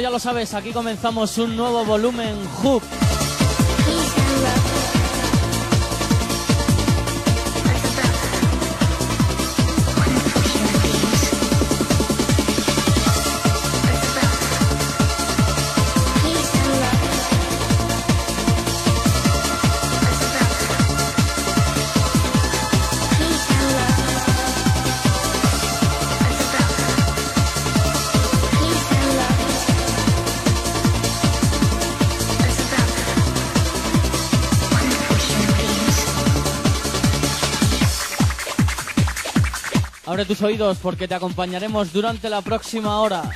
Ya lo sabes, aquí comenzamos un nuevo volumen Hoop. Tus oídos porque te acompañaremos durante la próxima hora.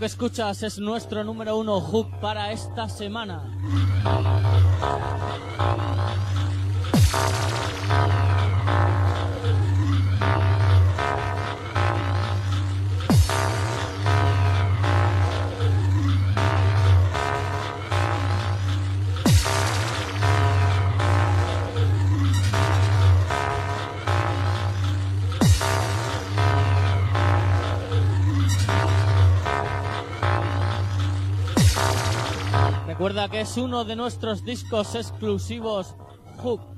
Que escuchas es nuestro número uno hook para esta semana. Recuerda que es uno de nuestros discos exclusivos Hook.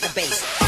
the bass.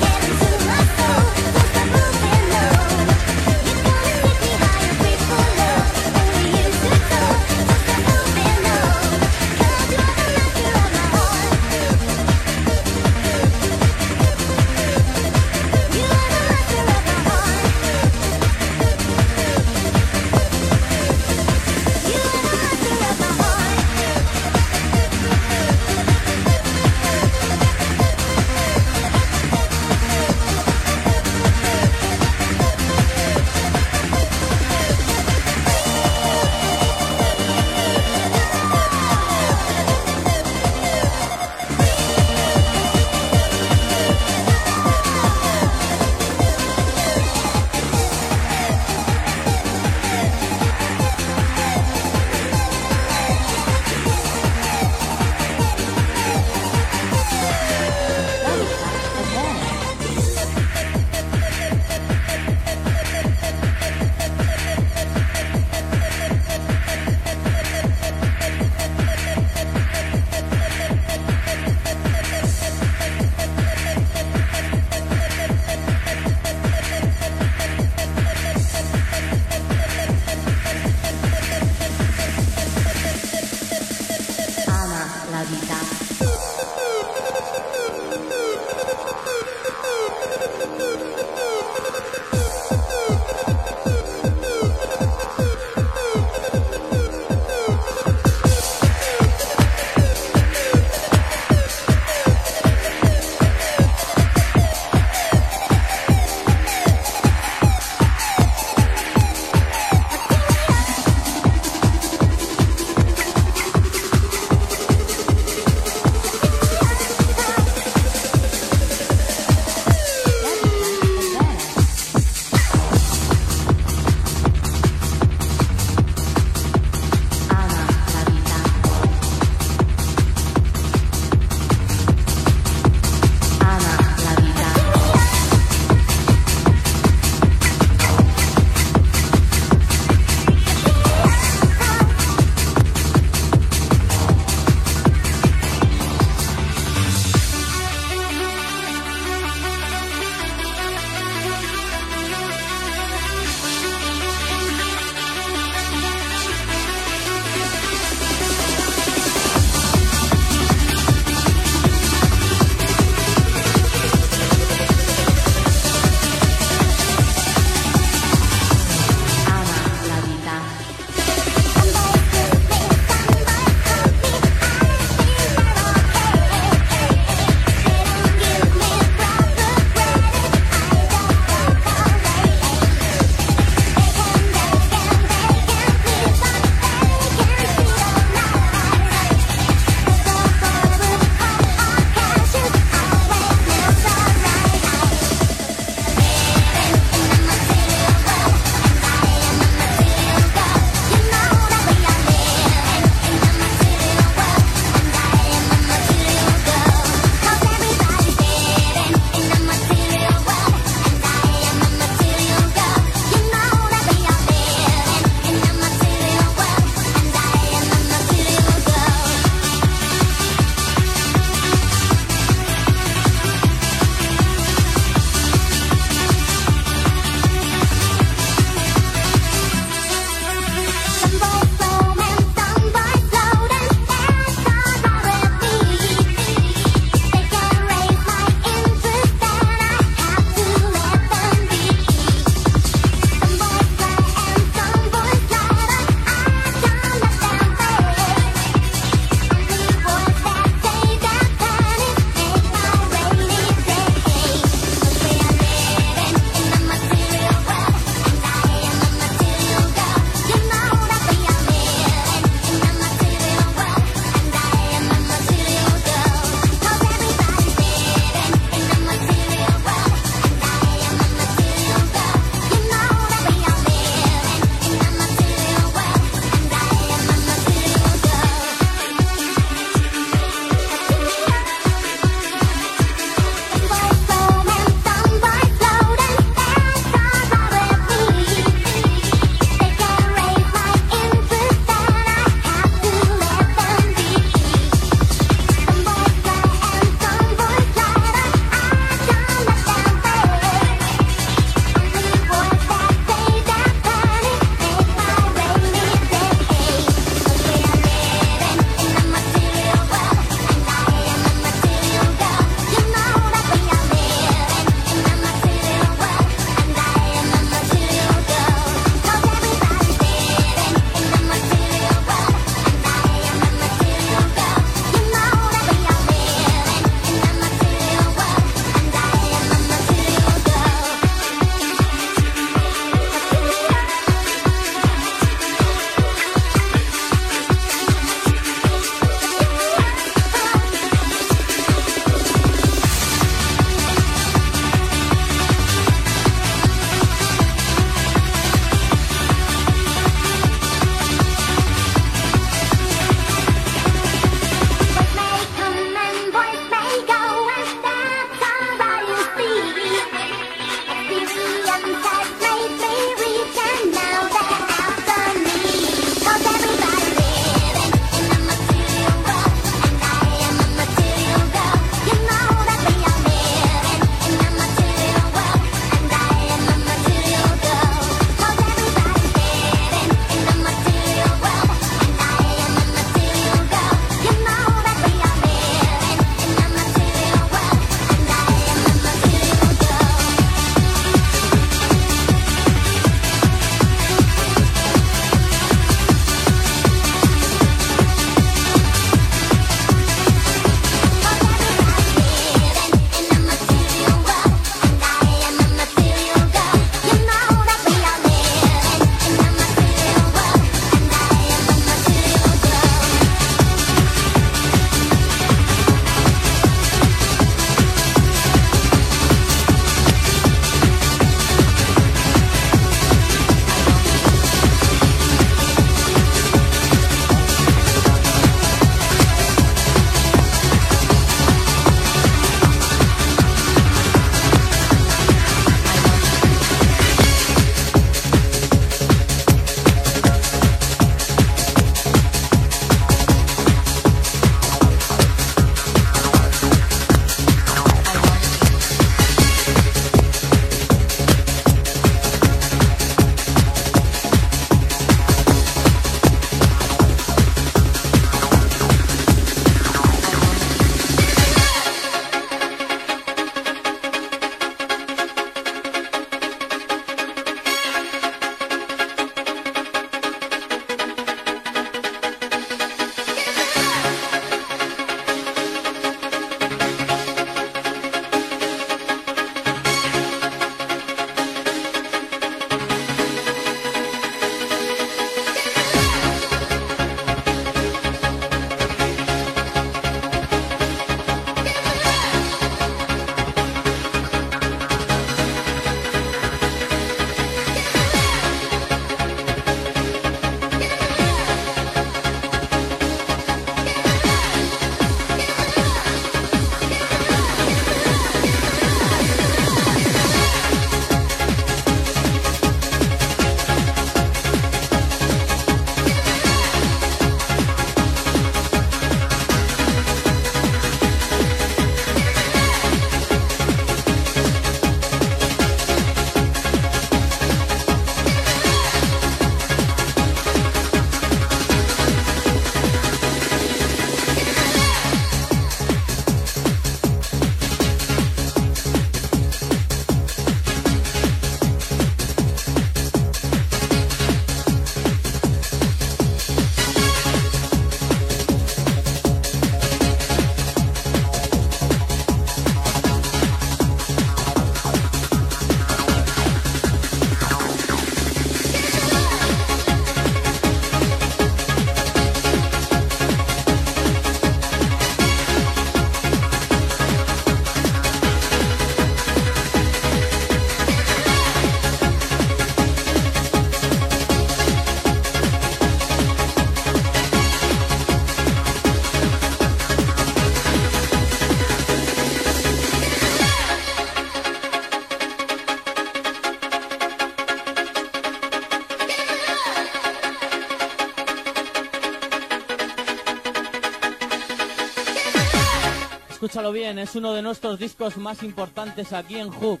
bien, es uno de nuestros discos más importantes aquí en Hook.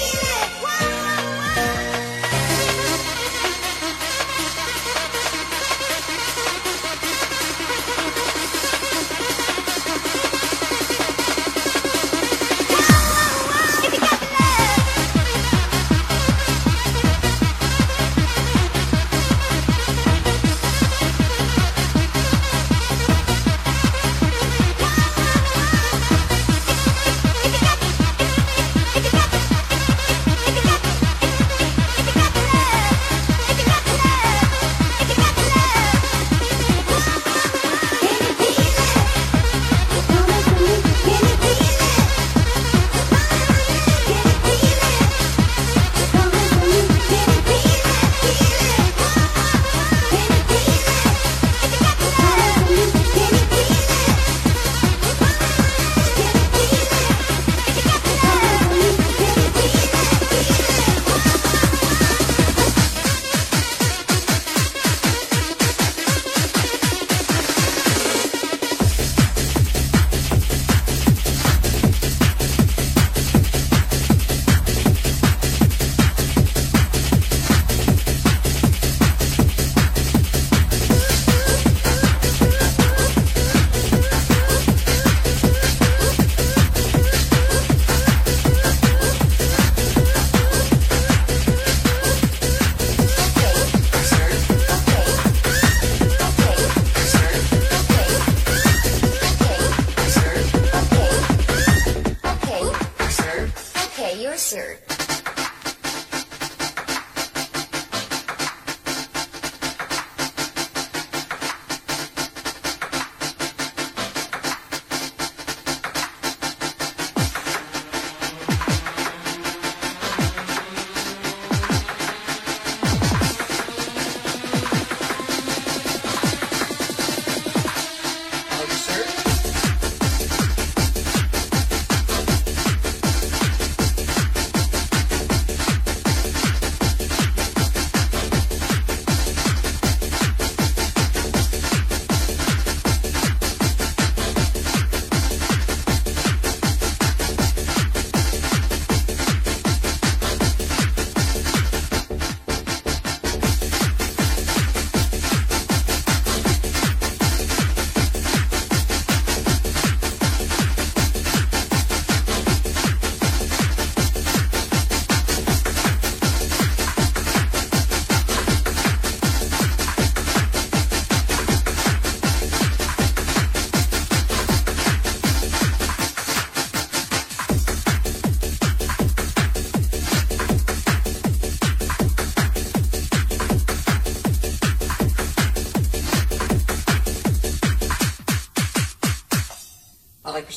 Yeah.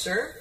sure